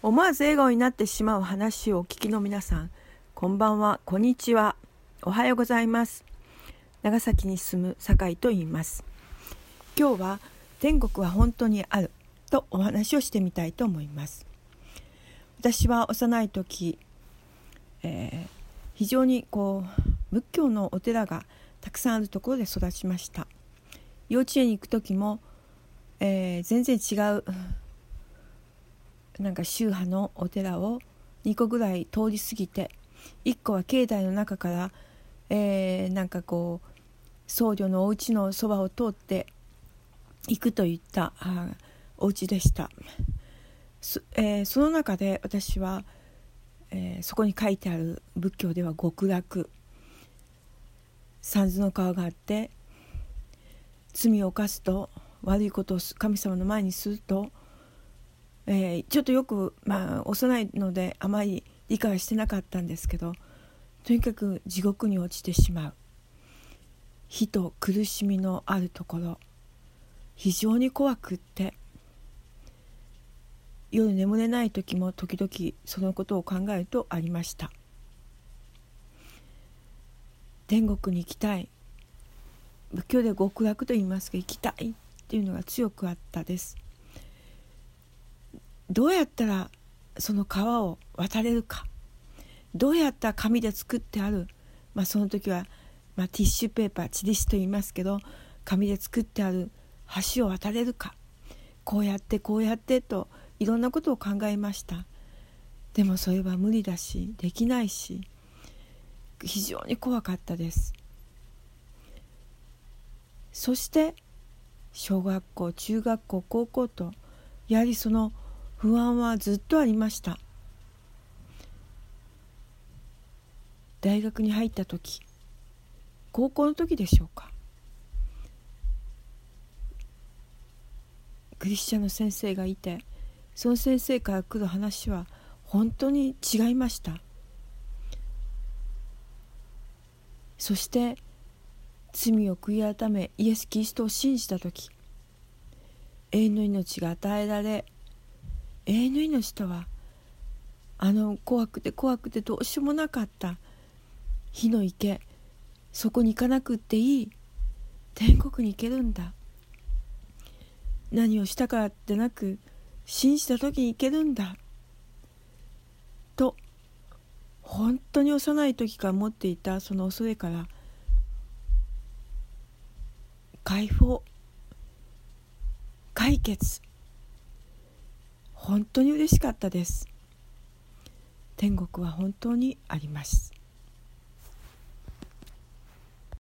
思わず笑顔になってしまう話をお聞きの皆さんこんばんはこんにちはおはようございます。長崎に住む酒井と言います。今日は天国は本当にあるとお話をしてみたいと思います。私は幼い時、えー、非常にこう仏教のお寺がたくさんあるところで育ちました。幼稚園に行く時も、えー、全然違うなんか宗派のお寺を2個ぐらい通り過ぎて1個は境内の中から、えー、なんかこう僧侶のお家のそばを通って行くといったあお家でした。そ,、えー、その中で私は、えー、そこに書いてある仏教では極楽。三途の川があって罪を犯すと悪いことを神様の前にするとえー、ちょっとよく、まあ、幼いのであまり理解してなかったんですけどとにかく地獄に落ちてしまう。火と苦しみのあるところ。非常に怖くって。夜眠れない時も時々そのことを考えるとありました。天国に行きたい。仏教で極楽と言いますが行きたいっていうのが強くあったです。どうやったらその川を渡れるか。どうやったら紙で作ってある、まあ、その時は、まあ、ティッシュペーパーチリスと言いますけど紙で作ってある橋を渡れるか。こうやってこうやってといろんなことを考えました。でもそれは無理だしできないし非常に怖かったです。そして小学校中学校高校とやはりその不安はずっとありました。大学に入った時高校の時でしょうか。クリスチャンの先生がいてその先生から来る話は本当に違いました。そして罪を悔い改めイエス・キリストを信じた時永遠の命が与えられ永遠の命とはあの怖くて怖くてどうしようもなかった火の池そこに行かなくっていい天国に行けるんだ。何をしたからってなく信じた時に行けるんだ。と本当に幼い時から持っていたその恐れから解放解決。本当に嬉しかったです。天国は本当にあります。